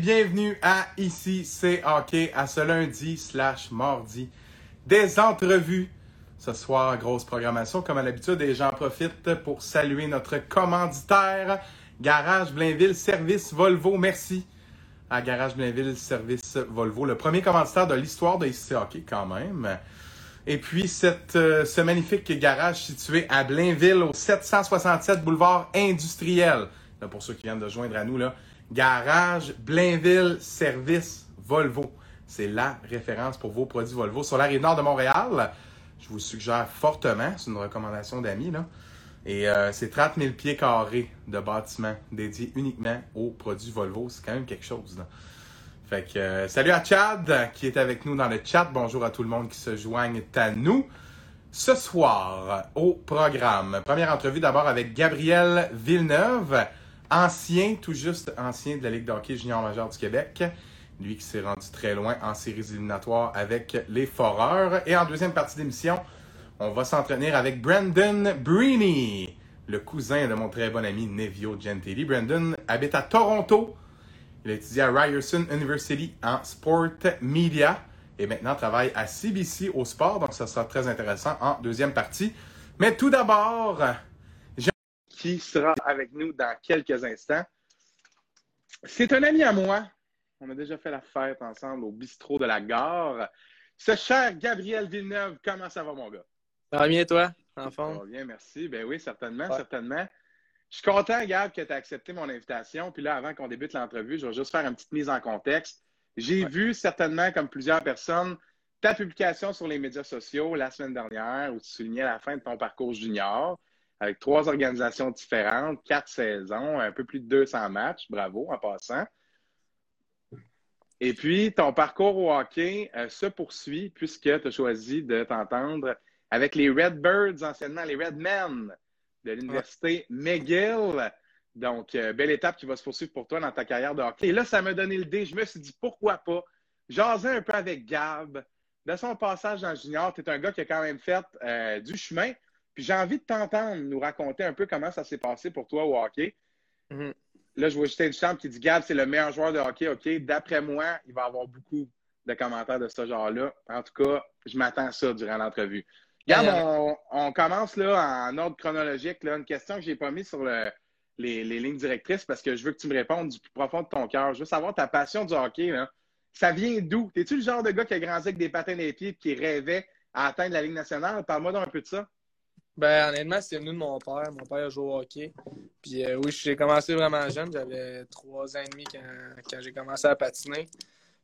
bienvenue à Ici c'est hockey à ce lundi slash mardi. Des entrevues. Ce soir, grosse programmation comme à l'habitude et j'en profite pour saluer notre commanditaire Garage Blainville Service Volvo. Merci à Garage Blainville Service Volvo, le premier commanditaire de l'histoire de Ici hockey quand même. Et puis cette, euh, ce magnifique garage situé à Blainville au 767 boulevard industriel. Pour ceux qui viennent de joindre à nous, là, Garage Blainville Service Volvo. C'est la référence pour vos produits Volvo sur la rive nord de Montréal. Je vous suggère fortement, c'est une recommandation d'amis, là. Et euh, c'est 30 000 pieds carrés de bâtiments dédiés uniquement aux produits Volvo. C'est quand même quelque chose, là. Fait que euh, salut à Chad qui est avec nous dans le chat. Bonjour à tout le monde qui se joigne à nous. Ce soir, au programme, première entrevue d'abord avec Gabriel Villeneuve, ancien, tout juste ancien de la Ligue de hockey junior majeur du Québec. Lui qui s'est rendu très loin en séries éliminatoires avec les Foreurs. Et en deuxième partie d'émission, on va s'entraîner avec Brandon Breeny, le cousin de mon très bon ami Nevio Gentili. Brandon habite à Toronto. Il a étudié à Ryerson University en Sport Media et maintenant travaille à CBC au sport. Donc, ça sera très intéressant en deuxième partie. Mais tout d'abord, qui sera avec nous dans quelques instants. C'est un ami à moi. On a déjà fait la fête ensemble au bistrot de la gare. Ce cher Gabriel Villeneuve, comment ça va, mon gars? Ça va bien, toi, en Ça forme? va bien, merci. Ben oui, certainement, Ouais. certainement. Je suis content, Gab, que tu as accepté mon invitation. Puis là, avant qu'on débute l'entrevue, je vais juste faire une petite mise en contexte. J'ai Ouais. vu certainement, comme plusieurs personnes, ta publication sur les médias sociaux la semaine dernière où tu soulignais la fin de ton parcours junior avec trois organisations différentes, quatre saisons, un peu plus de 200 matchs. Bravo, en passant. Et puis, ton parcours au hockey euh, se poursuit puisque tu as choisi de t'entendre avec les Redbirds, anciennement les Redmen de l'Université McGill. Donc, euh, belle étape qui va se poursuivre pour toi dans ta carrière de hockey. Et là, ça m'a donné le dé. Je me suis dit, pourquoi pas jaser un peu avec Gab de son passage dans le junior. Tu es un gars qui a quand même fait euh, du chemin. Puis j'ai envie de t'entendre nous raconter un peu comment ça s'est passé pour toi au hockey. Mhm. Là, je vois Justin Duchamp qui dit Gab, c'est le meilleur joueur de hockey. OK, d'après moi, il va y avoir beaucoup de commentaires de ce genre-là. En tout cas, je m'attends à ça durant l'entrevue. Gab, on, on commence là en ordre chronologique. Là, une question que j'ai pas mise sur le- les, les lignes directrices parce que je veux que tu me répondes du plus profond de ton cœur. Je veux savoir ta passion du hockey. Là. Ça vient d'où? T'es-tu le genre de gars qui a grandi avec des patins des pieds et qui rêvait à atteindre la Ligue nationale? Parle-moi donc un peu de ça. Ben, honnêtement, c'est venu de mon père. Mon père a joué au hockey. Puis euh, oui, j'ai commencé vraiment jeune. J'avais trois ans et demi quand, quand j'ai commencé à patiner.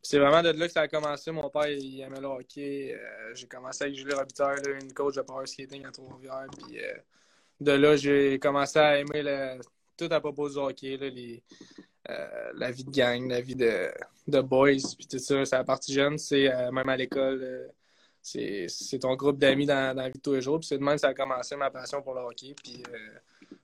C'est vraiment de là que ça a commencé. Mon père, il aimait le hockey. Euh, j'ai commencé avec Julie Robitaille, une coach de power skating à Trois-Rivières. Puis euh, de là, j'ai commencé à aimer le- tout à propos du hockey, la vie de gang, la vie de, de boys, puis tout ça. C'est à partie jeune, c'est même à l'école. C'est ton groupe d'amis dans, la vie de tous les jours. Puis c'est de même que ça a commencé ma passion pour le hockey. Puis euh,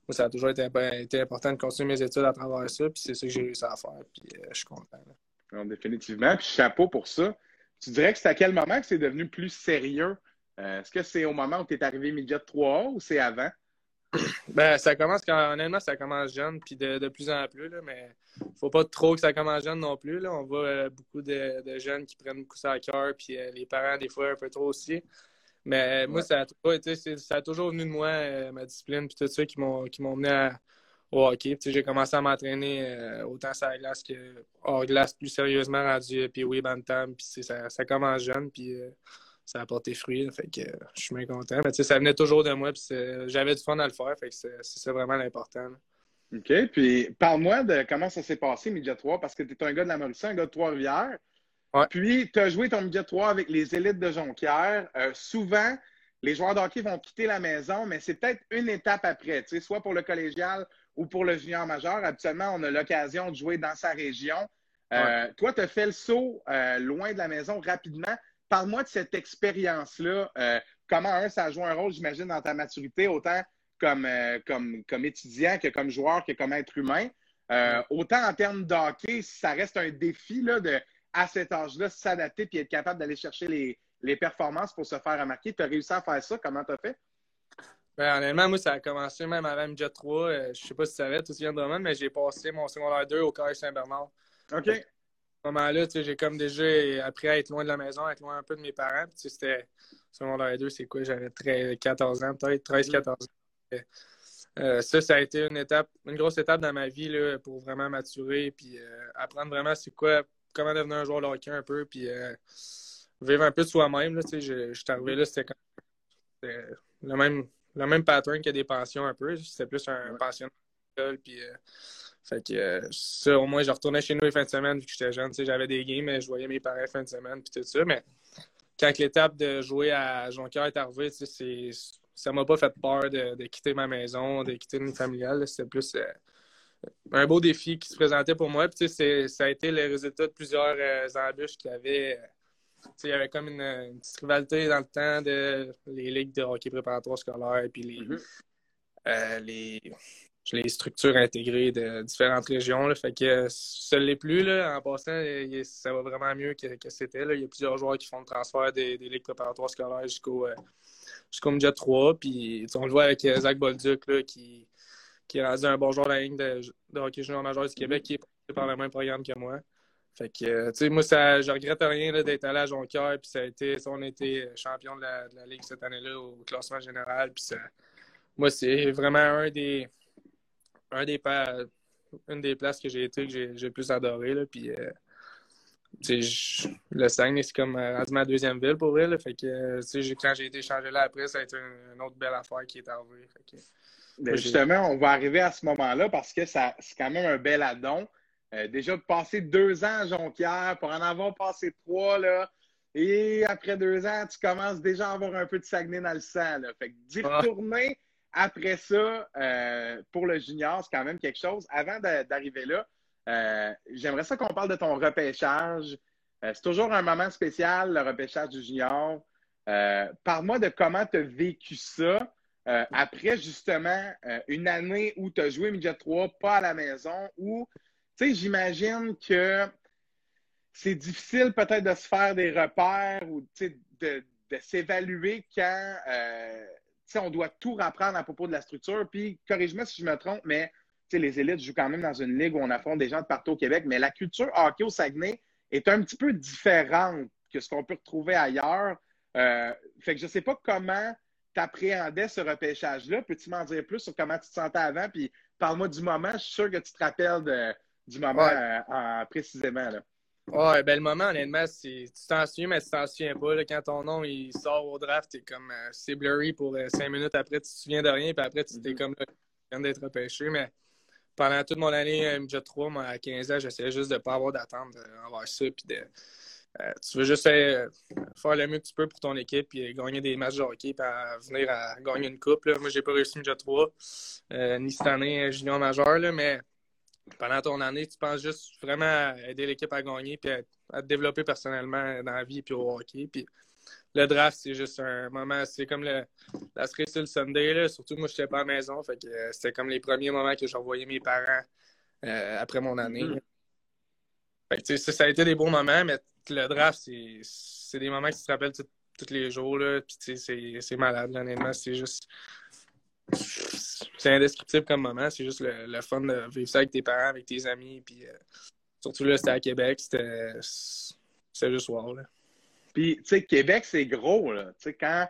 moi, ça a toujours été, imp- été important de continuer mes études à travers ça. Puis c'est ça que j'ai réussi à faire. Puis euh, je suis content. Non, définitivement. Puis chapeau pour ça. Tu dirais que c'est à quel moment que c'est devenu plus sérieux? Euh, Est-ce que c'est au moment où tu es arrivé midget 3A ou c'est avant? Ben, ça commence quand, honnêtement, ça commence jeune, puis de, de plus en plus, là, mais faut pas trop que ça commence jeune non plus. Là. On voit euh, beaucoup de, de jeunes qui prennent beaucoup ça à cœur, puis euh, les parents, des fois, un peu trop aussi. Mais euh, moi, ça a, toujours été- c'est- ça a toujours venu de moi, euh, ma discipline, puis tout ça, qui m'ont mené à- au hockey. J'ai commencé à m'entraîner autant sur la glace que hors glace, plus sérieusement rendu puis oui, bantam, puis ça, ça commence jeune, puis ça a porté fruit. fait que euh, je suis bien content. Mais ça venait toujours de moi, j'avais du fun à le faire. Fait que c'est vraiment l'important. OK. Puis parle-moi de comment ça s'est passé, midget 3, parce que tu es un gars de la Mauricie, un gars de Trois-Rivières. Ouais. Puis tu as joué ton midget 3 avec les élites de Jonquière. Euh, souvent, les joueurs de hockey vont quitter la maison, mais c'est peut-être une étape après, soit pour le collégial ou pour le junior majeur. Habituellement, on a l'occasion de jouer dans sa région. Euh, Toi, tu as fait le saut euh, loin de la maison rapidement. Parle-moi de cette expérience-là. Euh, comment, un, ça a joué un rôle, j'imagine, dans ta maturité, autant comme, euh, comme, comme étudiant que comme joueur que comme être humain. Euh, autant en termes de hockey, ça reste un défi là, de, à cet âge-là, s'adapter et être capable d'aller chercher les, les performances pour se faire remarquer. Tu as réussi à faire ça. Comment tu as fait? Ben, honnêtement, moi, ça a commencé même avant Midget 3. Euh, je sais pas si tu savais, tu viens de Drummond, mais j'ai passé mon secondaire 2 au Collège Saint-Bernard. OK. Ce moment-là, j'ai comme déjà appris à être loin de la maison, à être loin un peu de mes parents. C'était secondaire 2, c'est quoi? J'avais 14 ans, peut-être 13-14 ans. Euh, ça, ça a été une étape, une grosse étape dans ma vie là, pour vraiment maturer puis euh, apprendre vraiment c'est quoi, comment devenir un joueur de hockey un peu, puis euh, vivre un peu de soi-même. Je, je suis arrivé là, c'était le même, le même pattern que des pensions un peu. C'était plus un pension puis fait que ça, au moins, je retournais chez nous les fins de semaine vu que j'étais jeune. J'avais des games, mais je voyais mes parents les fins de semaine puis tout ça. Mais quand l'étape de jouer à Jonquière est arrivée, c'est ça m'a pas fait peur de, quitter ma maison, de quitter une familiale. C'était plus euh, un beau défi qui se présentait pour moi. Puis, ça a été le résultat de plusieurs euh, embûches qu'il y avait. il y avait comme une, petite rivalité dans le temps de les ligues de hockey préparatoire scolaire et puis les, mm-hmm. euh, les, les, structures intégrées de différentes régions. Fait que ça ne l'est plus. Là. En passant, ça va vraiment mieux que, que c'était. Il y a plusieurs joueurs qui font le transfert des, des ligues préparatoires scolaires jusqu'au jusqu'au midget 3. Puis on le voit avec euh, Zach Bolduc là, qui, qui est rendu un bon joueur de la ligne de, hockey junior majeur du Québec qui est par le même programme que moi. Fait que, euh, tu sais, moi, ça, je regrette rien d'être allé à Jonquière. Puis ça a été, on a été champion de la, de la Ligue cette année-là au classement général. Puis ça, moi, c'est vraiment un des, un des, une des places que j'ai été que j'ai le plus adoré. Là. Puis, euh, le Saguenay, c'est comme euh, ma deuxième ville pour vrai. Fait que, euh, quand j'ai été changé là après, ça a été une, autre belle affaire qui est arrivée. Ben, justement, on va arriver à ce moment-là parce que c'est quand même un bel addon. Euh, déjà de passer deux ans à Jonquière pour en avoir passé trois, là, et après deux ans, tu commences déjà à avoir un peu de Saguenay dans le sang. Là. Fait que d'y retourner après ça pour le junior, c'est quand même quelque chose. Avant d'arriver là, euh, j'aimerais ça qu'on parle de ton repêchage. Euh, c'est toujours un moment spécial, le repêchage du junior. Euh, parle-moi de comment tu as vécu ça après justement une année où tu as joué Midget 3, pas à la maison, où, tu sais, j'imagine que c'est difficile peut-être de se faire des repères ou de, de s'évaluer quand on doit tout reprendre à propos de la structure. Puis, corrige-moi si je me trompe, mais les élites jouent quand même dans une ligue où on affronte des gens de partout au Québec, mais la culture hockey au Saguenay est un petit peu différente que ce qu'on peut retrouver ailleurs. Euh, fait que je ne sais pas comment tu appréhendais ce repêchage-là. Peux-tu m'en dire plus sur comment tu te sentais avant? Puis parle-moi du moment. Je suis sûr que tu te rappelles du moment euh, précisément. Là. Ouais, ben le moment, honnêtement, tu t'en souviens, mais tu t'en souviens pas. quand ton nom il sort au draft, t'es comme euh, c'est blurry pour cinq minutes après, tu te souviens de rien, puis après, tu t'es mm-hmm. comme là, tu viens d'être repêché. Mais pendant toute mon année MJ 3, moi, à 15 ans, j'essayais juste de ne pas avoir d'attente euh, envers ça. Puis de, euh, tu veux juste faire, le mieux que tu peux pour ton équipe et gagner des matchs de hockey et venir à gagner une coupe. Là. Moi, j'ai pas réussi MJ 3, euh, ni cette année junior majeur, là, mais pendant ton année, tu penses juste vraiment à aider l'équipe à gagner et à, te développer personnellement dans la vie et au hockey. Puis le draft, c'est juste un moment, c'est comme le, la cerise sur le Sunday, là. surtout moi, je n'étais pas à la maison, fait que euh, c'était comme les premiers moments que j'envoyais mes parents euh, après mon année. Mm-hmm. Fait ça, ça, a été des bons moments, mais le draft, c'est des moments que tu te rappelles tous les jours, là, puis c'est malade, honnêtement, c'est juste... C'est indescriptible comme moment, c'est juste le, fun de vivre ça avec tes parents, avec tes amis, puis euh, surtout là, c'était à Québec, c'était juste wow, là. Puis, tu sais, Québec, c'est gros, là. Tu sais, quand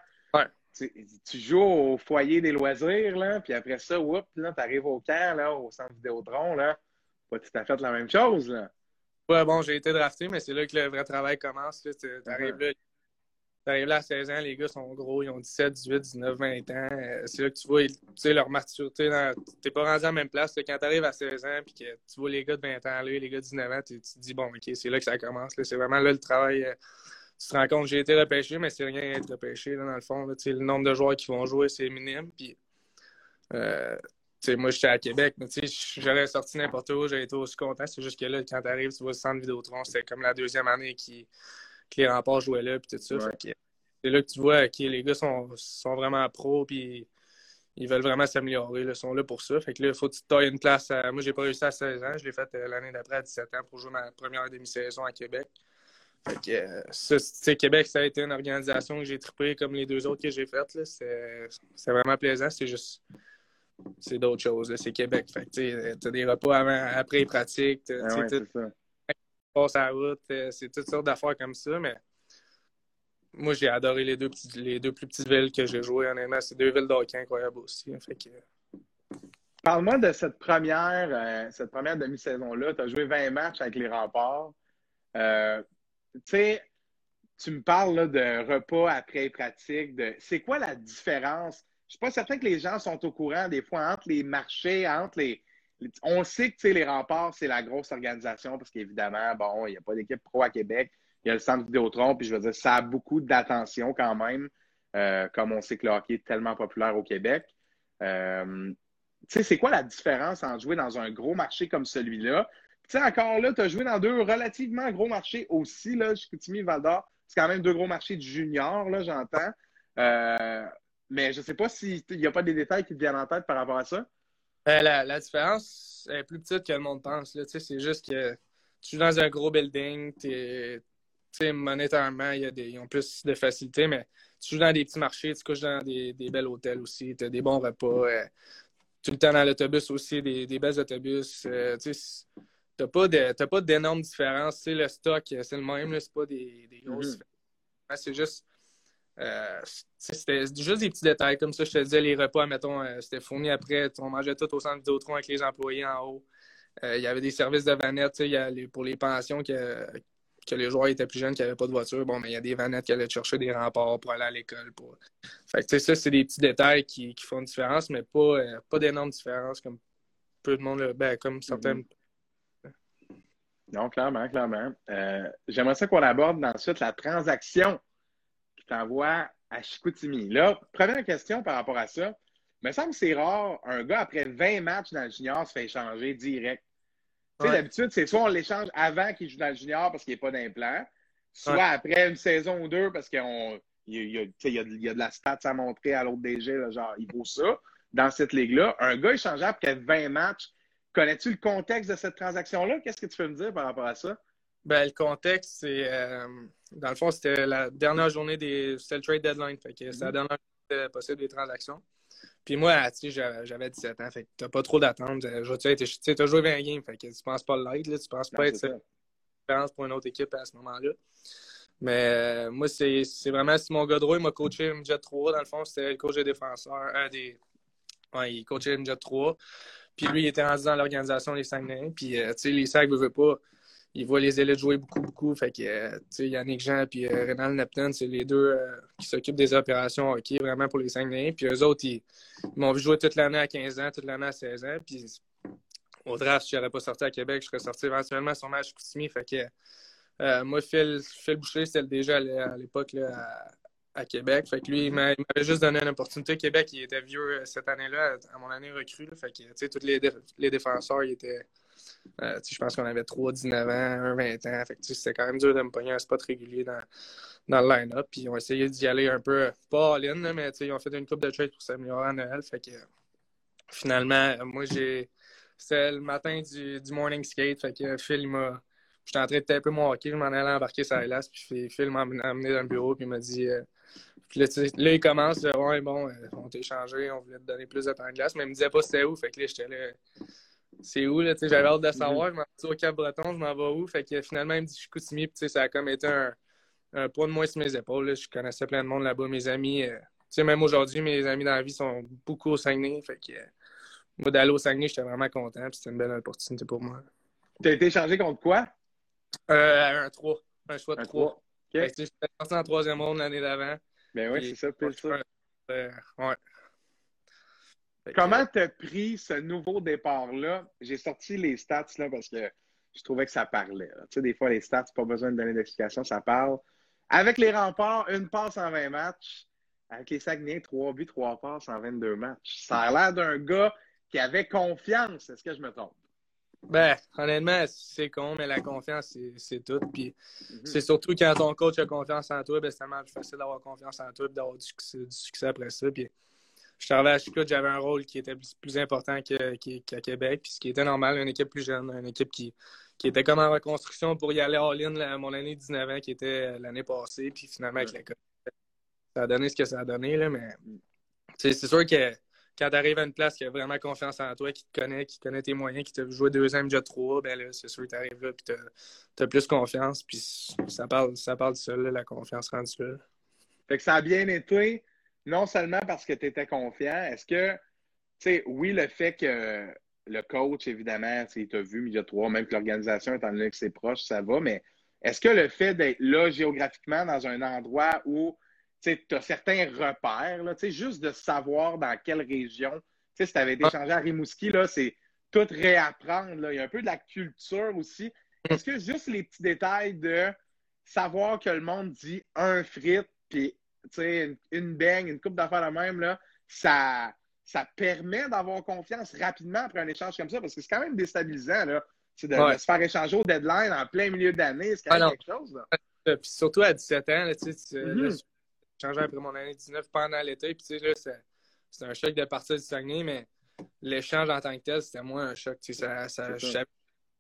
tu, joues au foyer des loisirs, là, puis après ça, whoop, là, t'arrives au camp, là, au centre Vidéotron, là, pas tout à fait la même chose, là. Ouais, bon, j'ai été drafté, mais c'est là que le vrai travail commence, là. T'arrives là, T'arrives là à 16 ans, les gars sont gros, ils ont 17, 18, 19, 20 ans. Euh, c'est là que tu vois leur maturité. T'es pas rendu à la même place. Quand t'arrives à 16 ans puis que tu vois les gars de 20 ans là, les gars de 19 ans, tu te dis, bon, OK, c'est là que ça commence. C'est vraiment là le travail. Euh, tu te rends compte, j'ai été repêché, mais c'est rien être repêché, là, dans le fond. le nombre de joueurs qui vont jouer, c'est minime. Euh, moi, j'étais à Québec, mais j'aurais sorti n'importe où, j'aurais été aussi content. C'est juste que là, quand tu arrives, tu vois le centre Vidéotron, c'était comme la deuxième année qui, que les remparts jouaient là, puis tout ça. C'est là que tu vois que les gars sont, sont vraiment pros, puis ils veulent vraiment s'améliorer, ils sont là pour ça. Fait que là, il faut que tu tailles une place. Moi, j'ai pas réussi à 16 ans, je l'ai fait euh, l'année d'après à 17 ans pour jouer ma première demi-saison à Québec. Fait que, euh, ça, Québec, ça a été une organisation que j'ai trippé comme les deux autres que j'ai faites. C'est vraiment plaisant. C'est juste. C'est d'autres choses. C'est Québec. Fait que, tu as des repas avant, après les pratiques. Ah passe à la route, c'est toutes sortes d'affaires comme ça, mais moi, j'ai adoré les deux, les deux plus petites villes que j'ai jouées, honnêtement. C'est deux villes d'hockey incroyables aussi. Fait que... Parle-moi de cette première, euh, cette première demi-saison-là. Tu as joué 20 matchs avec les remparts. Euh, tu tu me parles de repas après pratique. C'est quoi la différence? Je ne suis pas certain que les gens sont au courant des fois entre les marchés, entre les. On sait que les remparts, c'est la grosse organisation parce qu'évidemment, bon, il n'y a pas d'équipe pro à Québec. Il y a le centre Vidéotron, puis je veux dire, ça a beaucoup d'attention quand même, euh, comme on sait que le hockey est tellement populaire au Québec. Euh, c'est quoi la différence en jouer dans un gros marché comme celui-là? Tu sais, encore là, tu as joué dans deux relativement gros marchés aussi, là, Chicoutimi, Val d'Or. C'est quand même deux gros marchés du junior, là, j'entends. Euh, mais je ne sais pas s'il n'y a pas des détails qui te viennent en tête par rapport à ça? La, la, différence est plus petite que le monde pense. C'est juste que tu joues dans un gros building, sais, monétairement, y a des, ils ont plus de facilité, mais tu joues dans des petits marchés, tu couches dans des, des bels hôtels aussi, tu as des bons repas. Euh, tout le temps dans l'autobus aussi, des, des belles autobus. Euh, tu n'as pas d'énormes différences. le stock, c'est le même, c'est pas des, des grosses mm-hmm. C'est juste. Euh, c'était juste des petits détails comme ça. Je te disais, les repas, mettons, euh, c'était fourni après. On mangeait tout au centre Vidéotron avec les employés en haut. il y avait des services de vanette pour les pensions que, que les joueurs étaient plus jeunes, qui n'avaient pas de voiture, bon, mais il y a des vanettes qui allaient chercher des remparts pour aller à l'école. Pour... Fait que, ça, c'est des petits détails qui, font une différence, mais pas, euh, pas d'énormes différences comme peu de monde, ben, comme certaines. Mm-hmm. Non, clairement, clairement. Euh, j'aimerais ça qu'on aborde ensuite la transaction qui t'envoie à Chicoutimi. Là, première question par rapport à ça. Il me semble que c'est rare, un gars, après 20 matchs dans le junior, se fait échanger direct. D'habitude, c'est soit on l'échange avant qu'il joue dans le junior parce qu'il n'est pas d'implant, soit après une saison ou deux parce qu'il y, a, de la stats à montrer à l'autre DG, genre, il vaut ça. Dans cette ligue-là, un gars échangeable après 20 matchs, connais-tu le contexte de cette transaction-là? Qu'est-ce que tu peux me dire par rapport à ça? Ben, le contexte, c'est. Euh, dans le fond, c'était la dernière journée des. C'était le trade deadline. Fait que c'est la mm-hmm. dernière journée possible des transactions. Puis moi, tu sais, j'avais 17 ans, fait que t'as pas trop d'attente. Tu sais, t'as joué 20 games, fait que tu penses pas l'être, là, tu penses pas être expérience pour une autre équipe à ce moment-là. Mais euh, moi, c'est vraiment Simon Godreau, il m'a coaché Jet 3. Dans le fond, c'était le coach des défenseurs. Euh, des... Ouais, il coachait Jet 3. Puis lui, il était rendu dans l'organisation des Saguenay. Puis, euh, tu sais, les Sacs ne veulent pas il voit les élites jouer beaucoup, beaucoup. Fait que, euh, tu sais, Yannick Jean et euh, Rénal Neptune, c'est les deux euh, qui s'occupent des opérations hockey vraiment pour les Saguenay. Puis eux autres, ils, m'ont vu jouer toute l'année à 15 ans, toute l'année à 16 ans. Puis au draft, si je n'aurais pas sorti à Québec, je serais sorti éventuellement sur match Koutimi. Fait que, moi, Phil, Phil Boucher, c'était déjà à l'époque à, à, Québec. Fait que lui, il m'avait juste donné une opportunité. Québec, il était vieux cette année-là, à mon année recrue. Fait que, tu sais, tous les, les défenseurs, ils étaient euh, je pense qu'on avait 3, 19 ans, 1, 20 ans. c'était quand même dur de me pogner un spot régulier dans, dans le line-up. Puis ils ont essayé d'y aller un peu, pas all-in, mais ils ont fait une coupe de trade pour s'améliorer à Noël. Fait que finalement, moi, j'ai. C'était le matin du, du, morning skate. Fait que. J'étais en train de taper mon hockey, je m'en allais embarquer sur la Puis Phil m'a amené dans le bureau, puis il m'a dit. Euh, là, il commence, ouais, bon, euh, on t'a échangé, on voulait te donner plus de temps de glace, mais il me disait pas c'était où. Fait que là, j'étais là c'est où, là, j'avais hâte de mhm. savoir, je m'en suis au Cap-Breton, je m'en vais où, fait que finalement, il me dit Chicoutimi, puis ça a comme été un, un poids de moins sur mes épaules, je connaissais plein de monde là-bas, mes amis, euh, tu sais, même aujourd'hui, mes amis dans la vie sont beaucoup au Saguenay, fait que moi, d'aller au Saguenay, j'étais vraiment content, puis c'était une belle opportunité pour moi. Tu as été échangé contre quoi? Euh, un 3, un choix de 3. Okay. J'étais parti en troisième monde l'année d'avant. Ben oui, c'est ça, plus ça. Euh, ouais. Comment tu as pris ce nouveau départ-là? J'ai sorti les stats là, parce que je trouvais que ça parlait. Tu sais, des fois, les stats, pas besoin de donner d'explication, ça parle. Avec les remparts, une passe en 20 matchs. Avec les Saguenay, trois buts, trois passes en 22 matchs. Ça a l'air d'un gars qui avait confiance. Est-ce que je me trompe? Ben, honnêtement, c'est con, mais la confiance, c'est tout. Puis mm-hmm. c'est surtout quand ton coach a confiance en toi, ben, c'est tellement plus facile d'avoir confiance en toi et d'avoir du, succès après ça. Puis je arrivé à Chicout, j'avais un rôle qui était plus, important qu'à Québec, puis ce qui était normal, une équipe plus jeune, une équipe qui, qui était comme en reconstruction pour y aller all-in mon année 19 ans, qui était l'année passée, puis finalement, avec la ça a donné ce que ça a donné, là, mais c'est sûr que quand tu arrives à une place qui a vraiment confiance en toi, qui te connaît, qui connaît tes moyens, qui t'a joué deux ans, déjà trois, ben là, c'est sûr que tu arrives là et tu as, plus confiance. Puis ça parle, ça parle de ça, la confiance rendue là. Fait que ça a bien été, non seulement parce que tu étais confiant, est-ce que, tu sais, oui, le fait que le coach, évidemment, il t'a vu, milieu 3, même que l'organisation, étant donné que c'est proche, ça va, mais est-ce que le fait d'être là géographiquement dans un endroit où tu as certains repères, là, juste de savoir dans quelle région, si tu avais été changé à Rimouski, c'est tout réapprendre. Là. Il y a un peu de la culture aussi. Est-ce que juste les petits détails de savoir que le monde dit un frite, puis une, une beigne, une coupe d'affaires la même, là, ça, ça permet d'avoir confiance rapidement après un échange comme ça, parce que c'est quand même déstabilisant. Là. De, de, se faire échanger au deadline en plein milieu d'année, c'est quand même quelque chose. Là. Puis surtout à 17 ans, là, tu mm-hmm changé après mon année 19 pendant l'été. Puis, tu sais, là, c'est un choc de partir du Saguenay, mais l'échange en tant que tel, c'était moins un choc. Tu sais, ça, ça, ça.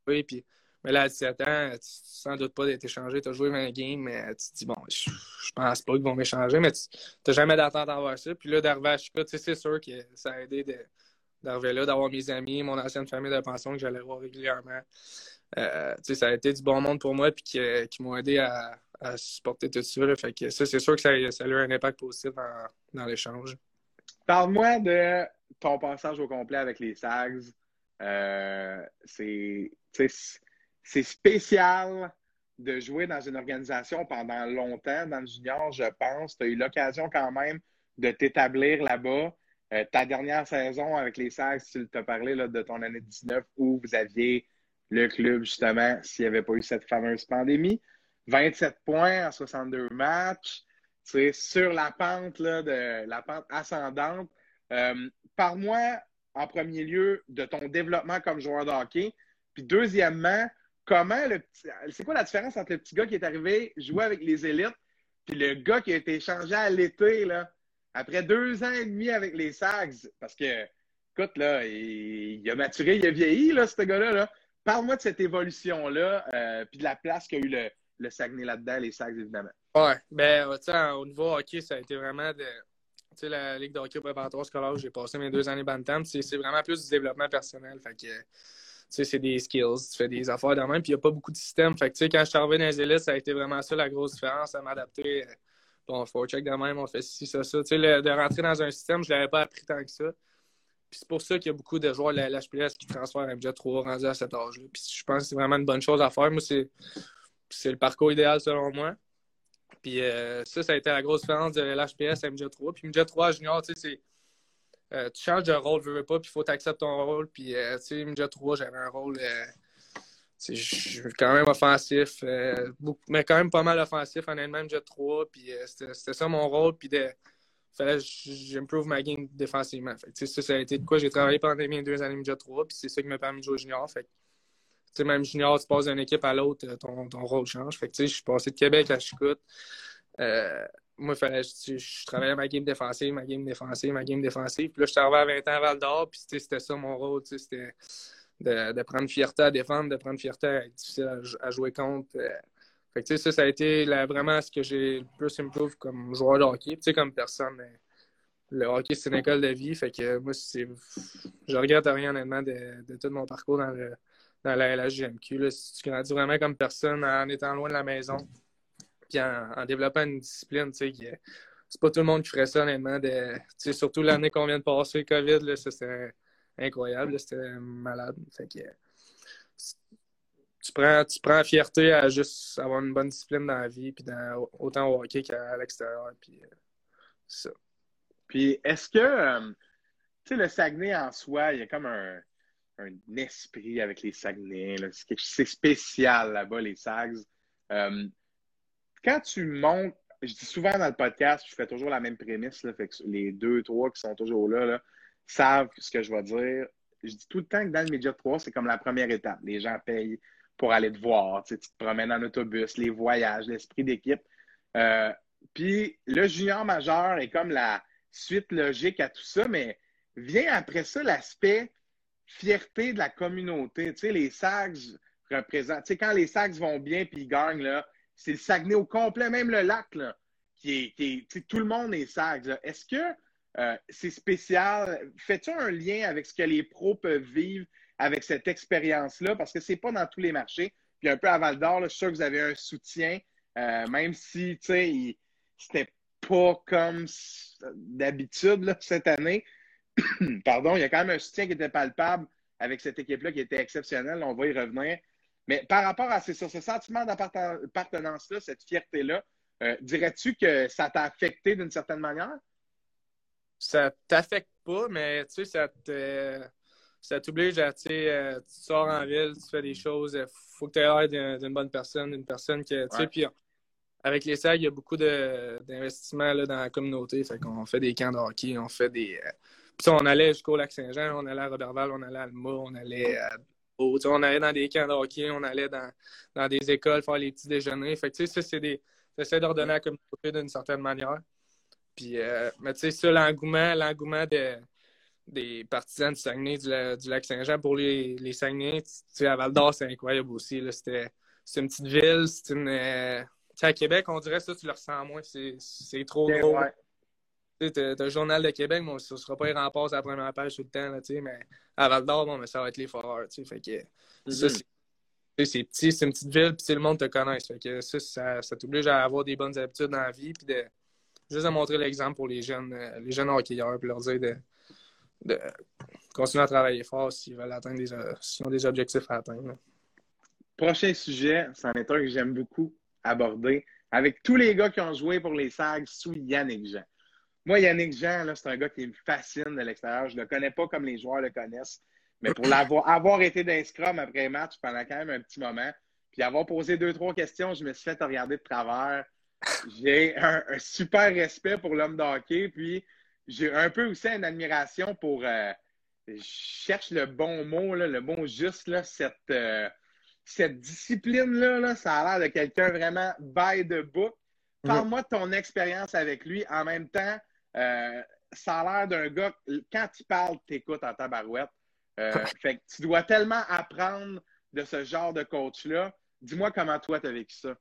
Puis, mais là, à 17 ans, tu, sans doute pas d'être échangé. Tu as joué 20 games, mais tu te dis, bon, je, pense pas qu'ils vont m'échanger, mais tu n'as jamais d'attente à voir ça. Puis là, d'arriver à Chicago, c'est sûr que ça a aidé d'arriver là, d'avoir mes amis, mon ancienne famille de pension que j'allais voir régulièrement. Euh, ça a été du bon monde pour moi, puis qui, m'ont aidé à, supporter tout ça. Fait que ça, c'est sûr que ça, ça, a eu un impact positif dans, l'échange. Parle-moi de ton passage au complet avec les Sags. Euh, c'est spécial de jouer dans une organisation pendant longtemps dans le junior, je pense. Tu as eu l'occasion quand même de t'établir là-bas. Euh, ta dernière saison avec les Sags, tu t'as parlé là, de ton année 19 où vous aviez le club, justement, s'il n'y avait pas eu cette fameuse pandémie. 27 points en 62 matchs. C'est sur la pente là, de la pente ascendante. Euh, Parle-moi en premier lieu de ton développement comme joueur de hockey. Puis deuxièmement, comment le petit. C'est quoi la différence entre le petit gars qui est arrivé jouer avec les élites puis le gars qui a été échangé à l'été, là, après deux ans et demi avec les Sags? Parce que, écoute, là, il, a maturé, il a vieilli, là, ce gars-là. Là. Parle-moi de cette évolution-là, euh, puis de la place qu'a eu le, le Saguenay là-dedans, les Sags, évidemment. Ouais, ben, tu sais, au niveau hockey, ça a été vraiment de. Tu sais, la Ligue de hockey préparatoire scolaire, j'ai passé mes deux années Bantam, c'est vraiment plus du développement personnel. Fait que, sais, c'est des skills, tu fais des affaires de même, puis il n'y a pas beaucoup de système. Fait que, tu sais, quand je suis arrivé dans les élites, ça a été vraiment ça la grosse différence, à m'adapter. Bon, faut check de même, on fait ci, ça, ça. Tu sais, de rentrer dans un système, je ne l'avais pas appris tant que ça. Puis c'est pour ça qu'il y a beaucoup de joueurs de LHPS qui transfèrent un budget 3 rendu à cet âge-là. Puis je pense que c'est vraiment une bonne chose à faire. Moi, c'est c'est le parcours idéal selon moi. Puis euh, ça, ça a été la grosse différence de l'HPS à MJ3. Puis MJ3 junior, tu sais, c'est. Euh, tu changes de rôle, veux, veux pas, puis il faut t'accepter ton rôle. Puis, euh, tu sais, MJ3, j'avais un rôle quand même offensif, mais quand même pas mal offensif, honnêtement, MJ3. Puis c'était ça mon rôle. Puis de, fallait que j'improve ma game défensivement. Fait, ça, ça a été de quoi j'ai travaillé pendant mes deux années MJ3. Puis c'est ça qui m'a permis de jouer junior. Fait sais, même junior, tu passes d'une équipe à l'autre, euh, ton, ton, rôle change. Fait que, tu sais, je suis passé de Québec à Chicoute. Euh, moi, fallait, je, travaillais ma game défensive, ma game défensive, ma game défensive. Puis là, je arrivé à 20 ans à Val d'Or, puis c'était ça mon rôle, c'était de, prendre fierté à défendre, de prendre fierté à être difficile à, jouer contre. Euh. Fait que, ça, ça a été vraiment ce que j'ai le plus improve comme joueur de hockey, comme personne. Mais le hockey, c'est une école de vie, fait que moi, je regrette rien, honnêtement, de, tout mon parcours dans la LHGMQ. Là, si tu grandis vraiment comme personne en étant loin de la maison, en, développant une discipline, tu sais, c'est pas tout le monde qui ferait ça, honnêtement. De, surtout l'année qu'on vient de passer, le COVID, c'était incroyable, c'était malade. Fait tu prends, tu prends fierté à juste avoir une bonne discipline dans la vie, puis autant au hockey qu'à l'extérieur. Puis, euh, ça. Puis, est-ce que, euh, tu sais, le Saguenay en soi, il y a comme un, un esprit avec les Saguenay. C'est spécial là-bas, les Sags. Euh, quand tu montes, je dis souvent dans le podcast, je fais toujours la même prémisse, les deux, trois qui sont toujours là, savent ce que je vais dire. Je dis tout le temps que dans le Média 3, c'est comme la première étape. Les gens payent pour aller te voir. Tu, te promènes en autobus, les voyages, l'esprit d'équipe. Euh, puis le junior majeur est comme la suite logique à tout ça, mais vient après ça l'aspect fierté de la communauté. Tu sais, les Sags représentent. Tu sais, quand les Sags vont bien puis ils gagnent, là, c'est le Saguenay au complet, même le lac, là, qui est. Tout le monde est Sags. Est-ce que euh, c'est spécial? Fais-tu un lien avec ce que les pros peuvent vivre avec cette expérience-là? Parce que c'est pas dans tous les marchés. Puis un peu à Val d'Or, je suis sûr que vous avez un soutien, euh, même si, tu sais, c'était pas comme d'habitude cette année. Pardon, il y a quand même un soutien qui était palpable avec cette équipe-là qui était exceptionnelle. On va y revenir. Mais par rapport à ce, ce sentiment d'appartenance-là, cette fierté-là, euh, dirais-tu que ça t'a affecté d'une certaine manière? Ça t'affecte pas, mais tu sais, ça te ça t'oblige à, tu sais, euh, tu sors en ville, tu fais des choses, il faut que tu aies l'air d'une bonne personne, d'une personne qui, tu sais, puis avec les SAG, il y a beaucoup d'investissements dans la communauté, fait qu'on fait des camps de hockey, on fait des... Euh, puis on allait jusqu'au Lac-Saint-Jean, on allait à Roberval, on allait à Alma, on allait à on allait dans des camps de hockey, on allait dans, dans des écoles faire les petits déjeuners. Fait que, tu sais, ça, c'est des... J'essaie d'ordonner la communauté d'une certaine manière. Puis, euh, mais tu sais, ça, l'engouement, l'engouement des partisans du Saguenay, du, Lac-Saint-Jean pour les, les Saguenay, tu sais, à Val-d'Or, c'est incroyable aussi. C'était une petite ville, c'est une... Euh, tu sais, à Québec, on dirait ça, tu le ressens moins. C'est trop gros. As le journal de Québec, mais ce ne sera pas les remparts à la première page tout le temps, là, mais à Val d'Or, bon, mais ça va être les foreurs. Fait que, ça, mm-hmm. c'est petit, c'est une petite ville, puis le monde te connaît. Fait que ça, ça, t'oblige à avoir des bonnes habitudes dans la vie, puis de juste à montrer l'exemple pour les jeunes, euh, les jeunes hockeyeurs, puis leur dire de, de continuer à travailler fort s'ils veulent atteindre des, euh, s'ils ont des objectifs à atteindre. Prochain sujet, c'en est un que j'aime beaucoup aborder avec tous les gars qui ont joué pour les SAG sous Yannick Jean. Moi, Yannick Jean, c'est un gars qui me fascine de l'extérieur. Je ne le connais pas comme les joueurs le connaissent. Mais pour l'avoir avoir été d'un scrum après match pendant quand même un petit moment, puis avoir posé deux, trois questions, je me suis fait regarder de travers. J'ai un, super respect pour l'homme de hockey, puis j'ai un peu aussi une admiration pour. Euh, je cherche le bon mot, le bon juste, là, cette, euh, cette discipline-là, là, ça a l'air de quelqu'un vraiment by the book. Parle-moi de ton expérience avec lui. En même temps, euh, ça a l'air d'un gars, quand il parle, t'écoutes en tabarouette. Euh, fait que tu dois tellement apprendre de ce genre de coach-là. Dis-moi comment toi, tu as vécu ça.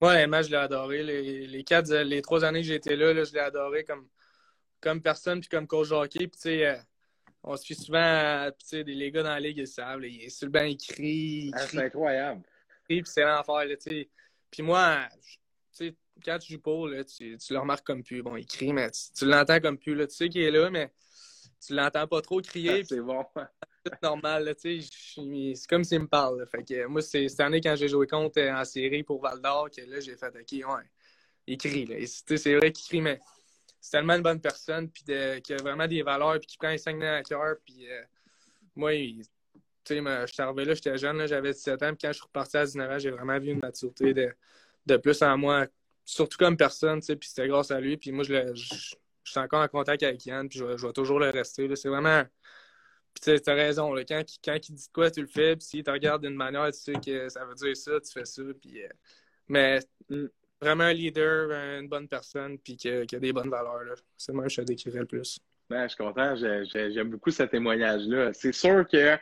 Ouais, moi, je l'ai adoré. Les, les, quatre, les trois années que j'étais là, là, je l'ai adoré comme, comme personne puis comme coach hockey. Puis, tu sais, euh, on se fait souvent, tu sais, les gars dans la ligue, ils savent. il est sur le banc, il crie. Ah, c'est incroyable. puis c'est l'enfer, tu sais. Puis moi, sais, quand tu joues pas, là, tu, tu, le remarques comme plus. Bon, il crie, mais tu, l'entends comme plus. Là. Tu sais qu'il est là, mais tu l'entends pas trop crier. c'est bon. C'est normal, tu. C'est comme s'il me parle. Fait que moi, c'est cette année quand j'ai joué contre euh, en série pour Val d'Or que là, j'ai fait OK, ouais. Il crie, là. C'est vrai qu'il crie, mais c'est tellement une bonne personne, puis qui a vraiment des valeurs, puis qui prend les 5 à cœur. Puis euh, moi, tu sais, je suis arrivé là, j'étais jeune, j'avais 17 ans, puis quand je suis reparti à 19 ans, j'ai vraiment vu une maturité de, de plus en moi surtout comme personne, tu sais, puis c'était grâce à lui. Puis moi, je, suis encore en contact avec Yann, puis je, vais toujours le rester. C'est vraiment. Puis tu as raison, quand, quand il dit quoi, tu le fais, puis s'il te regarde d'une manière, tu sais que ça veut dire ça, tu fais ça. Puis, euh, mais vraiment un leader, une bonne personne, puis qui a, des bonnes valeurs. C'est moi je te décrirais le plus. Ben, je suis content, j'aime beaucoup ce témoignage-là. C'est sûr que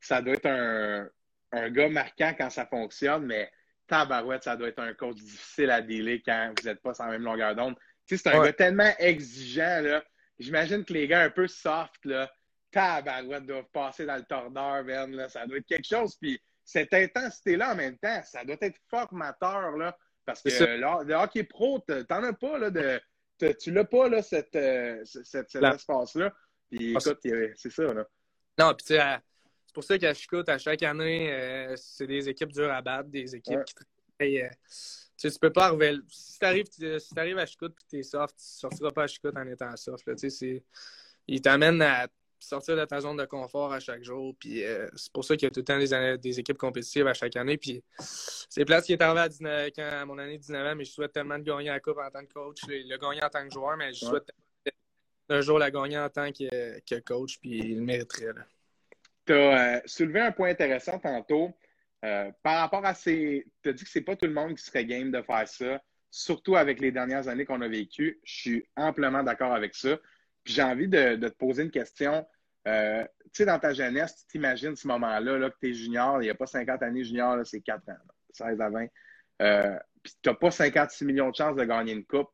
ça doit être un, un gars marquant quand ça fonctionne, mais tabarouette, ça doit être un coach difficile à dealer quand vous n'êtes pas sur la même longueur d'onde. Tu sais, c'est un gars tellement exigeant, là. J'imagine que les gars un peu soft, là, tabarouette, doivent passer dans le tordeur, Ben, là. Ça doit être quelque chose. Puis cette intensité-là, en même temps, ça doit être formateur, là. Parce que le, hockey pro, t'en as pas, là, de. Tu l'as pas, là, cette, euh, cet espace-là. Puis écoute, c'est ça, là. Non, puis tu sais, c'est pour ça qu'à Chicout, à chaque année, euh, c'est des équipes dures à battre, des équipes qui travaillent. Euh, tu, sais, peux pas arriver. Si tu arrives, si arrives à Chicout et tu es soft, tu sortiras pas à Chicout en étant soft. Là, tu sais, ils t'amènent à sortir de ta zone de confort à chaque jour. Puis euh, c'est pour ça qu'il y a tout le temps des, des, équipes compétitives à chaque année. Puis c'est place qui est arrivé à, 19, quand, à mon année de 19 ans, mais je souhaite tellement de gagner la Coupe en tant que coach. Le, le gagner en tant que joueur, mais je souhaite un jour la gagner en tant que, que coach. Puis il le mériterait. Là. Tu as euh, soulevé un point intéressant tantôt. Euh, par rapport à ces. Tu as dit que c'est pas tout le monde qui serait game de faire ça, surtout avec les dernières années qu'on a vécues. Je suis amplement d'accord avec ça. Puis j'ai envie de, te poser une question. Euh, tu sais, dans ta jeunesse, tu t'imagines ce moment-là, là, que tu es junior, il n'y a pas 50 années junior, c'est 4 ans, 16 à 20. puis tu n'as pas 56 millions de chances de gagner une coupe.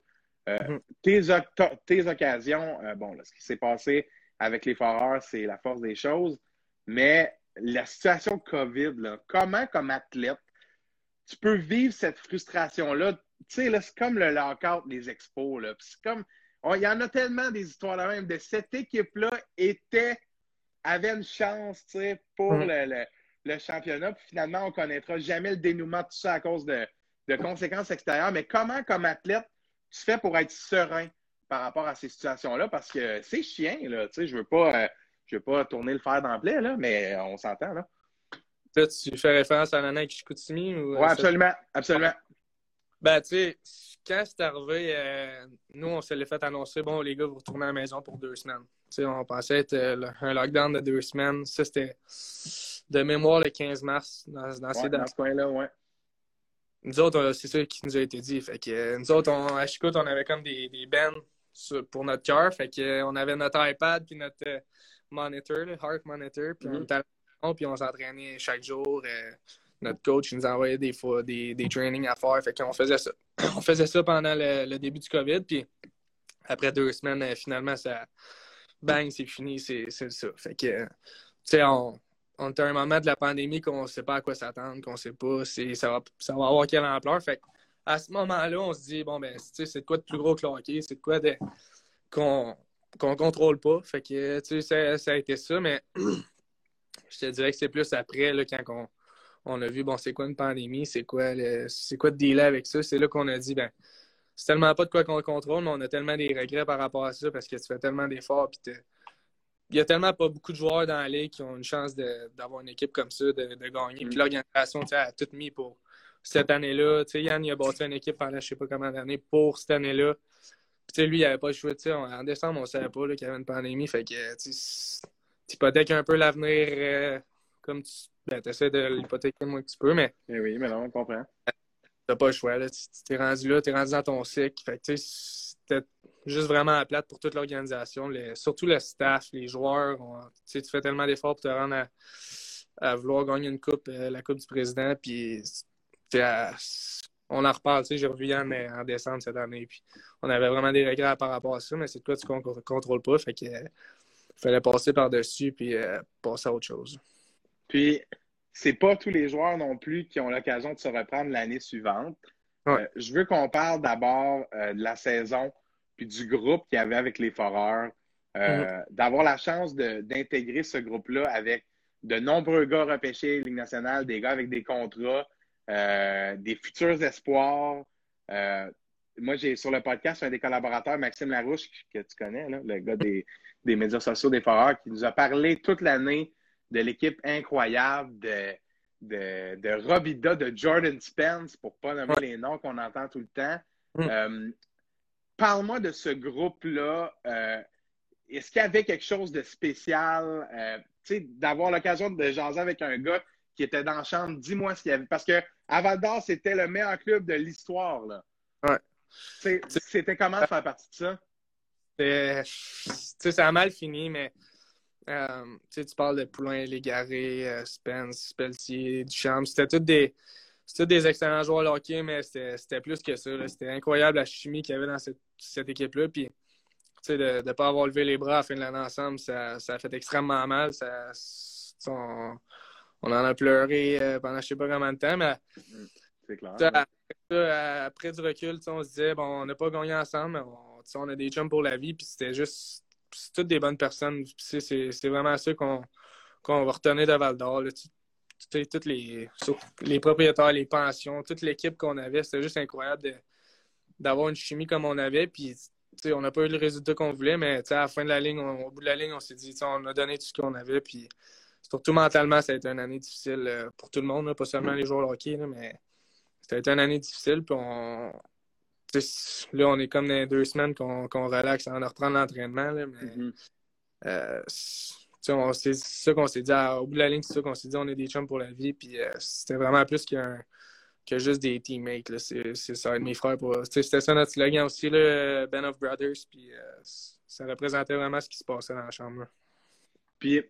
mm-hmm. tes, occasions, bon, ce qui s'est passé avec les Foreurs, c'est la force des choses, mais la situation COVID, comment, comme athlète, tu peux vivre cette frustration-là? Tu sais, c'est comme le lockout des expos. C'est comme. Il y en a tellement des histoires là même de cette équipe-là était avait une chance pour mm. le, le, championnat. Puis finalement, on ne connaîtra jamais le dénouement de tout ça à cause de, de conséquences extérieures. Mais comment, comme athlète, tu fais pour être serein par rapport à ces situations-là? Parce que c'est chiant, là. Tu sais, je veux pas. Euh, je veux pas tourner le fer dans là, mais on s'entend, là. Là, tu fais référence à Nana Kishikoutimi ou... Oui, absolument, absolument. Ben, tu sais, quand c'est arrivé, euh, nous, on s'est fait annoncer, bon, les gars, vous retournez à la maison pour deux semaines. Tu sais, on pensait être euh, un lockdown de deux semaines. Ça, c'était de mémoire le 15 mars, dans, ces dans ce coin-là, ouais. Nous autres, c'est ça qui nous a été dit. Fait que euh, nous autres, on, à Chicout, on avait comme des, des bands pour notre cœur. Fait que on avait notre iPad puis notre monitor, le heart monitor, puis on était à la puis on s'entraînait chaque jour. notre coach nous envoyait des fois des, des trainings à faire. Fait qu'on faisait ça. on faisait ça pendant le, début du COVID, puis après deux semaines, euh, finalement, ça bang, c'est fini, c'est ça. Fait que, tu sais, on, on était à un moment de la pandémie qu'on ne sait pas à quoi s'attendre, qu'on ne sait pas si ça va, ça va avoir quelle ampleur. Fait à ce moment-là, on se dit, bon, ben, c'est de quoi de plus gros que le hockey, c'est de quoi de qu'on qu'on contrôle pas. Fait que, tu sais, ça, a été ça, mais je te dirais que c'est plus après, là, quand on, a vu, bon, c'est quoi une pandémie, c'est quoi, c'est quoi de dealer avec ça, c'est là qu'on a dit, ben, c'est tellement pas de quoi qu'on contrôle, mais on a tellement des regrets par rapport à ça parce que tu fais tellement d'efforts, puis il y a tellement pas beaucoup de joueurs dans la ligue qui ont une chance d'avoir une équipe comme ça, de, gagner. Puis l'organisation a tout mis pour cette année-là. Yann, il a bâti une équipe pendant je sais pas combien d'années pour cette année-là sais, lui, il n'avait pas le choix. En décembre, on ne savait pas qu'il y avait une pandémie. Fait que tu hypothèques un peu l'avenir euh, comme tu ben, essaies de l'hypothéquer moins que tu peux. Mais eh oui, mais non, on comprend. T'as pas le choix. Tu es rendu là, tu es rendu dans ton cycle. Fait que c'était juste vraiment à plate pour toute l'organisation. Surtout le staff, les joueurs. tu fais tellement d'efforts pour te rendre à, vouloir gagner une coupe, euh, la Coupe du Président. Puis à, on en reparle. Tu sais, j'ai revu Yann en décembre cette année. Puis on avait vraiment des regrets par rapport à ça, mais c'est toi tu ne contrôles pas. Fait que fallait passer par-dessus puis euh, passer à autre chose. Puis c'est pas tous les joueurs non plus qui ont l'occasion de se reprendre l'année suivante. Euh, je veux qu'on parle d'abord euh, de la saison puis du groupe qu'il y avait avec les Foreurs. Mm-hmm. D'avoir la chance d'intégrer ce groupe-là avec de nombreux gars repêchés Ligue nationale, des gars avec des contrats, euh, des futurs espoirs. Euh, moi, j'ai sur le podcast un des collaborateurs, Maxime Larouche, que tu connais, le gars des, médias sociaux des Foreurs, qui nous a parlé toute l'année de l'équipe incroyable de, de, de Robida, de Jordan Spence, pour ne pas nommer les noms qu'on entend tout le temps. Mm. Euh, parle-moi de ce groupe-là. Est-ce qu'il y avait quelque chose de spécial? d'avoir l'occasion de jaser avec un gars qui était dans la chambre, dis-moi ce qu'il y avait. Parce que à Val d'Or, c'était le meilleur club de l'histoire. Là. Ouais. C'était comment de faire partie de ça? Ça a mal fini, mais euh, tu parles de Poulain, Légaré, euh, Spence, Pelletier, Duchamp. C'était tous des, des excellents joueurs de hockey, mais c'était plus que ça. C'était incroyable la chimie qu'il y avait dans cette, cette équipe-là. Puis, de ne pas avoir levé les bras à la fin de l'année ensemble, ça, ça, a fait extrêmement mal. Ça, on en a pleuré euh, pendant je sais pas combien de temps, mais c'est clair. après, du recul, on se disait, bon, on n'a pas gagné ensemble, mais on, a des chums pour la vie, puis c'était juste, c'est toutes des bonnes personnes. C'est vraiment ça qu'on va retenir de Val d'Or. Toutes les, les propriétaires, les pensions, toute l'équipe qu'on avait, c'était juste incroyable d'avoir une chimie comme on avait. Puis, on n'a pas eu le résultat qu'on voulait, mais à la fin de la ligne, au bout de la ligne, on s'est dit, on a donné tout ce qu'on avait. Puis, surtout mentalement, ça a été une année difficile euh, pour tout le monde, pas seulement les joueurs de hockey, mais ça a été une année difficile. Puis on... Là, on est comme dans deux semaines qu'on relaxe avant de reprendre l'entraînement. Mais mm-hmm. euh, c'est ça qu'on s'est dit. au bout de la ligne, c'est ça qu'on s'est dit. On est des chums pour la vie. Puis euh, c'était vraiment plus qu'un que juste des teammates. C'est ça, mes frères. C'était ça notre slogan aussi, là, Ben of Brothers. Puis ça représentait vraiment ce qui se passait dans la chambre. Puis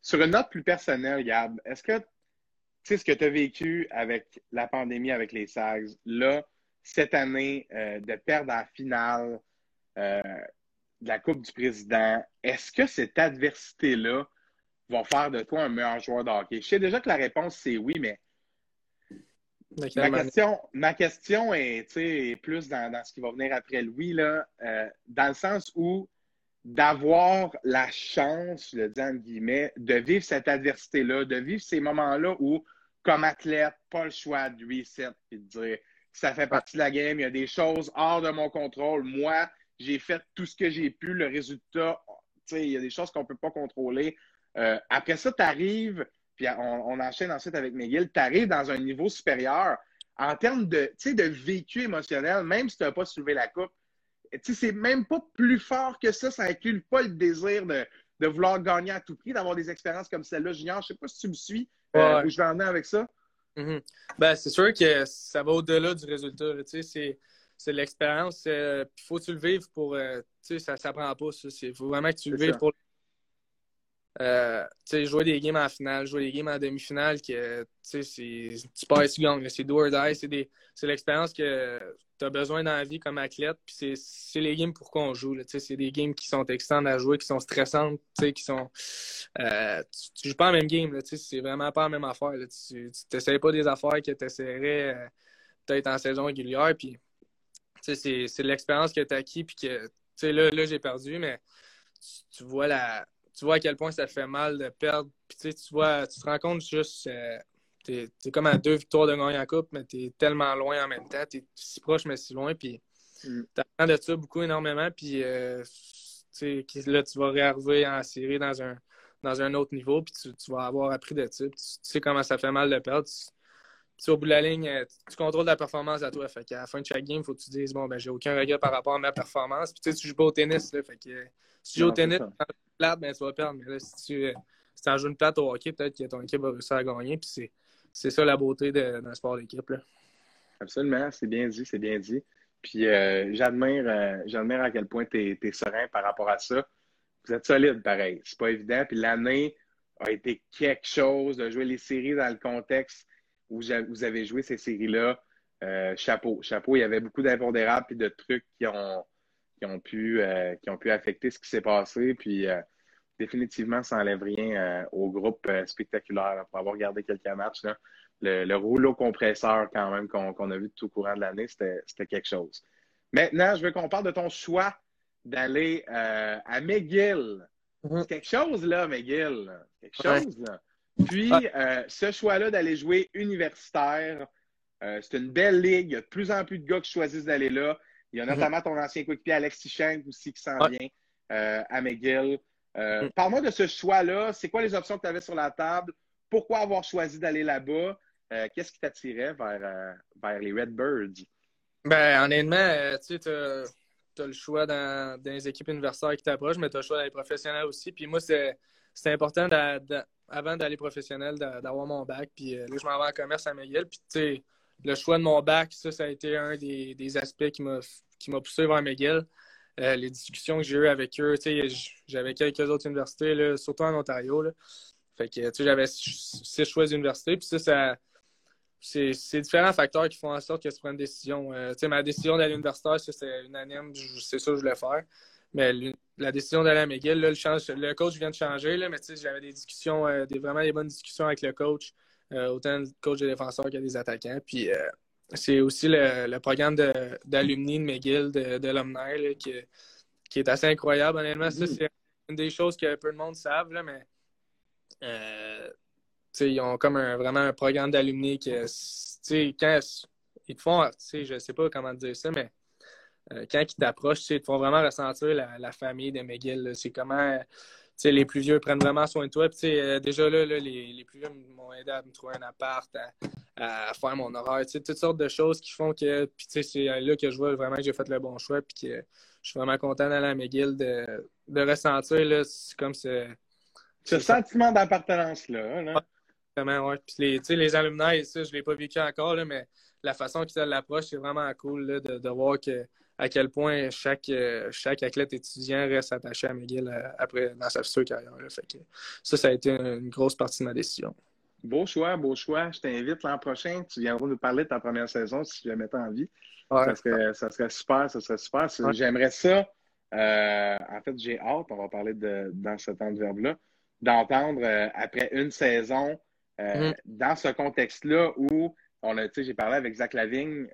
sur une note plus personnelle, Gab, est-ce que tu sais ce que tu as vécu avec la pandémie avec les SAGs, là, cette année, euh, de perdre la finale, euh, de la Coupe du Président, est-ce que cette adversité-là va faire de toi un meilleur joueur de hockey? Je sais déjà que la réponse, c'est oui, mais Ma question, ma question est, plus dans, ce qui va venir après le oui, là, euh, dans le sens où d'avoir la chance, le dis en guillemets, de vivre cette adversité-là, de vivre ces moments-là où, comme athlète, pas le choix de reset et de dire ça fait partie de la game, il y a des choses hors de mon contrôle. Moi, j'ai fait tout ce que j'ai pu, le résultat, il y a des choses qu'on ne peut pas contrôler. Euh, après ça, tu arrives puis on, enchaîne ensuite avec Miguel, tu arrives dans un niveau supérieur en termes de, de vécu émotionnel, même si tu n'as pas soulevé la coupe. C'est même pas plus fort que ça. Ça inclut pas le désir de, vouloir gagner à tout prix, d'avoir des expériences comme celle-là. Junior, je sais pas si tu me suis, euh, où je vais en avec ça. Mm-hmm. ben, c'est sûr que ça va au-delà du résultat. C'est l'expérience. Il euh, faut que tu le vives pour. Euh, ça ne prend pas. Il faut vraiment que tu le vives pour euh, jouer des games en finale, jouer des games en demi-finale, que tu passes, tu gagnes. C'est do or die. C'est l'expérience que tu as besoin dans la vie comme athlète. Puis c'est les games pour qu'on joue. C'est des games qui sont excitantes à jouer, qui sont stressantes, qui sont. Euh, tu, ne joues pas la même game. C'est vraiment pas la même affaire. Tu n'essayes pas des affaires que tu essaierais euh, peut-être en saison régulière. Puis c'est l'expérience que tu as acquis. Puis que là, là j'ai perdu, mais tu vois la tu vois à quel point ça fait mal de perdre. Puis tu vois, tu te rends compte juste, euh, tu es, comme à deux victoires de gagner en coupe, mais tu es tellement loin en même temps. Tu es si proche, mais si loin. Puis mm. tu apprends de ça beaucoup, énormément. Puis euh, là, tu vas réarriver en série dans un, dans un autre niveau. Puis tu, vas avoir appris de ça. tu, sais comment ça fait mal de perdre. Tu, au bout de la ligne, euh, tu, contrôles la performance à toi. Fait qu'à la fin de chaque game, il faut que tu dises bon ben j'ai aucun regret par rapport à ma performance. Puis tu sais, tu joues pas au tennis. Là, fait que si tu joues au tennis, plate, ben, tu vas perdre. Mais là, si tu, euh, si en joues une plate au hockey, peut-être que ton équipe va réussir à gagner. Puis c'est ça la beauté d'un sport d'équipe. Absolument, c'est bien dit, c'est bien dit. Puis euh, j'admire, euh, j'admire à quel point tu es, serein par rapport à ça. Vous êtes solide, pareil. C'est pas évident. Puis l'année a été quelque chose de jouer les séries dans le contexte où vous avez joué ces séries-là. chapeau. Chapeau, il y avait beaucoup d'impondérables et de trucs qui ont, qui ont pu, euh, qui ont pu affecter ce qui s'est passé. Puis euh, définitivement, ça n'enlève rien euh, au groupe spectaculaire pour avoir gardé quelques matchs. Le, rouleau compresseur, quand même, qu'on a vu tout au courant de l'année, c'était quelque chose. Maintenant, je veux qu'on parle de ton choix d'aller à McGill. Mm-hmm. C'est quelque chose, là, McGill. Quelque chose, là. Puis, ce choix-là d'aller jouer universitaire, c'est une belle ligue. Il y a de plus en plus de gars qui choisissent d'aller là. Il y a mhm. notamment ton ancien coéquipier Alex Tichenk aussi qui s'en vient euh, à McGill. Euh, mhm. Parle-moi de ce choix-là. C'est quoi les options que tu avais sur la table? Pourquoi avoir choisi d'aller là-bas? Euh, qu'est-ce qui t'attirait vers, vers les Redbirds? Ben, honnêtement, tu sais, as le choix dans, les équipes universitaires qui t'approchent, mais tu as le choix d'aller professionnel aussi. Puis moi, c'est important avant d'aller professionnel d'avoir mon bac. Puis là, je m'en vais en commerce à McGill. Puis tu sais, le choix de mon bac, ça, ça a été un des, aspects qui m'a poussé vers McGill. Euh, les discussions que j'ai eues avec eux, j'avais quelques autres universités, surtout en Ontario. Fait que j'avais six choix d'université. Puis ça, c'est différents facteurs qui font en sorte que tu prends une décision. Euh, ma décision d'aller à l'universitaire, c'est unanime, c'est ça que je voulais faire. Mais la décision d'aller à McGill, le, le, coach vient de changer, là, mais j'avais des discussions, euh, des, vraiment des bonnes discussions avec le coach. Euh, autant coach de défenseurs que des attaquants. Puis euh, c'est aussi le, programme d'alumni de, McGill, de, de qui, qui, est assez incroyable. Honnêtement, ça, mm-hmm. c'est une des choses que peu de monde savent, là, mais euh, ils ont comme un, vraiment un programme d'alumni que quand ils te font, je ne sais pas comment dire ça, mais quand ils t'approchent, ils te font vraiment ressentir la, famille de McGill. C'est comment les plus vieux prennent vraiment soin de toi. Puis, euh, déjà là, les, plus vieux m'ont aidé à me trouver un appart, à, faire mon horaire, toutes sortes de choses qui font que puis, c'est là que je vois vraiment que j'ai fait le bon choix. Puis que je suis vraiment content d'aller à McGill, de, de ressentir là, comme ce, ce sentiment d'appartenance-là. Là. Vraiment, ouais. Puis les, les alumni, ça, je ne l'ai pas vécu encore, là, mais la façon qu'ils l'approche, c'est vraiment cool là, de, de voir que à quel point chaque, euh, chaque athlète étudiant reste attaché à McGill euh, après, dans sa future carrière. ça, ça a été une grosse partie de ma décision. Beau choix, beau choix. Je t'invite l'an prochain. Tu viendras nous parler de ta première saison si tu jamais envie. Ça, serait, ça serait super, ça serait super. J'aimerais ça en fait, j'ai hâte, on va parler de, dans ce temps de verbe-là, d'entendre après une saison, mm. dans ce contexte-là où on a, j'ai parlé avec Zach Lavigne,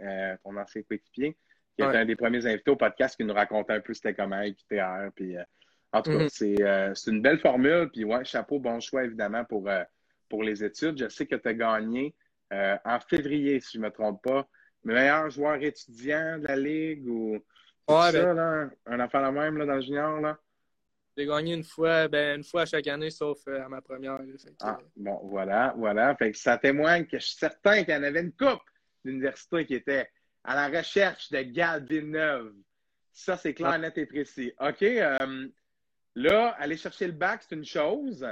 ton ancien coéquipier, qui était un des premiers invités au podcast qui nous racontait un peu c'était comment QTR. Puis, en tout cas, mm-hmm. c'est une belle formule. Puis, ouais, chapeau, bon choix, évidemment, pour, pour les études. Je sais que tu as gagné en février, si je ne me trompe pas, meilleur joueur étudiant de la Ligue ou ouais, ça, ben là, un enfant la même là, dans le junior. Là? J'ai gagné une fois, ben, une fois à chaque année, sauf euh, à ma première. ah, bon, voilà, voilà. Fait que ça témoigne que je suis certain qu'il y en avait une coupe d'université qui était à la recherche de Gad Villeneuve. Ça, c'est clair, ah. net et précis. OK. Euh, là, aller chercher le bac, c'est une chose.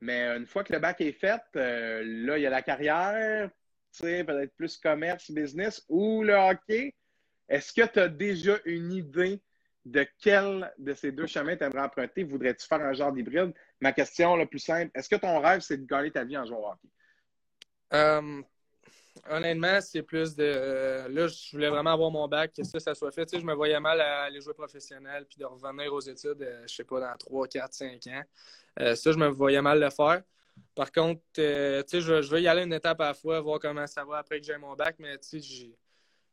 Mais une fois que le bac est fait, euh, là, il y a la carrière, peut-être plus commerce, business ou le hockey. Est-ce que tu as déjà une idée de quel de ces deux chemins tu aimerais emprunter? Voudrais-tu faire un genre d'hybride? Ma question la plus simple, est-ce que ton rêve, c'est de gagner ta vie en jouant au hockey? Euh, honnêtement, c'est plus de. Euh, là, je voulais vraiment avoir mon bac, que ça, ça soit fait. je me voyais mal à aller jouer professionnel puis de revenir aux études, euh, je sais pas, dans 3, 4, 5 ans. ça, je me voyais mal le faire. Par contre, euh, tu sais, je, je, veux y aller une étape à la fois, voir comment ça va après que j'ai mon bac, mais tu sais,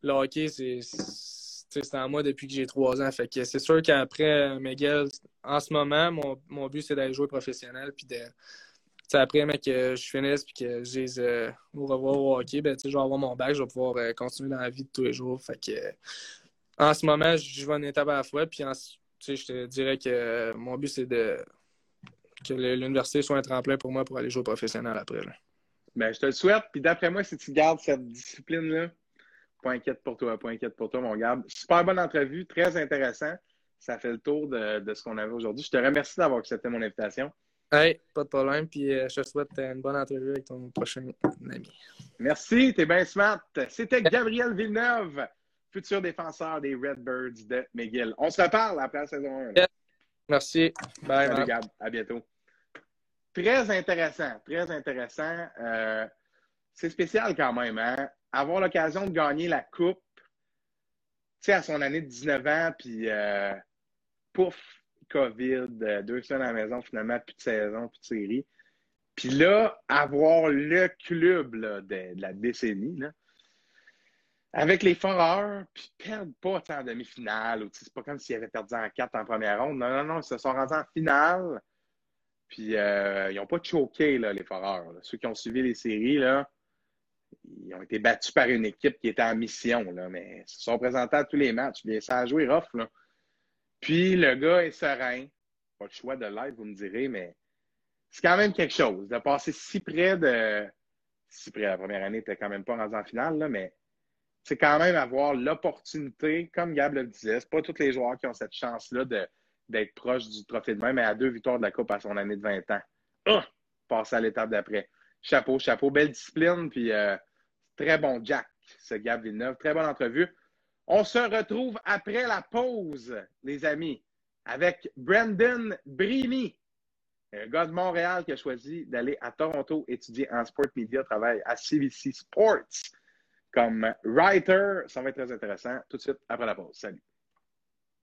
le hockey, c'est en moi depuis que j'ai trois ans. Fait que c'est sûr qu'après Miguel, en ce moment, mon, mon but, c'est d'aller jouer professionnel, puis de après, mec, que je finisse puis que j'ai euh, au revoir au hockey, ben, je vais avoir mon bac, je vais pouvoir euh, continuer dans la vie de tous les jours. En ce moment, je vais une étape à la fois. Puis, je te dirais que mon but, c'est de que l'université soit un tremplin pour moi pour aller jouer professionnel après. Ben, je te le souhaite. Puis d'après moi, si tu gardes cette discipline-là, pas inquiète pour toi, pas inquiète pour toi, mon gars. Super bonne entrevue, très intéressant. Ça fait le tour de, ce qu'on avait aujourd'hui. Je te remercie d'avoir accepté mon invitation. Hey, pas de problème. Puis euh, je te souhaite une bonne entrevue avec ton prochain ami. Merci, t'es bien smart. C'était Gabriel Villeneuve, futur défenseur des Redbirds de McGill. On se reparle après la saison 1. Merci. Bye. Salut, Gab. À bientôt. Très intéressant, très intéressant. Euh, c'est spécial quand même, hein? Avoir l'occasion de gagner la coupe, tu sais, à son année de 19 ans, puis euh, pouf, COVID, euh, deux semaines à la maison, finalement, plus de saison, plus de série. Puis là, avoir le club de, la décennie, là, avec les Foreurs, puis perdre pas en demi-finale, c'est pas comme s'ils avaient perdu en quatre en première ronde. Non, non, non, ils se sont rendus en finale. Puis euh, ils n'ont pas choqué, là, les Foreurs. Ceux qui ont suivi les séries, là, ils ont été battus par une équipe qui était en mission, là, mais ils se sont présentés à tous les matchs. Bien, ça a joué rough. Là. Puis le gars est serein. Pas le choix de l'être, vous me direz, mais c'est quand même quelque chose de passer si près de. Si près la première année, tu quand même pas en finale, là, mais c'est quand même avoir l'opportunité, comme Gab le disait, c'est pas tous les joueurs qui ont cette chance-là de d'être proche du trophée de main, mais à deux victoires de la Coupe à son année de 20 ans. Ah! Passer à l'étape d'après. Chapeau, chapeau. Belle discipline, puis euh, très bon Jack, ce Gab Villeneuve. Très bonne entrevue. On se retrouve après la pause, les amis, avec Brandon Brimy, un gars de Montréal qui a choisi d'aller à Toronto étudier en sport media, travaille à CVC Sports comme writer. Ça va être très intéressant. Tout de suite après la pause. Salut.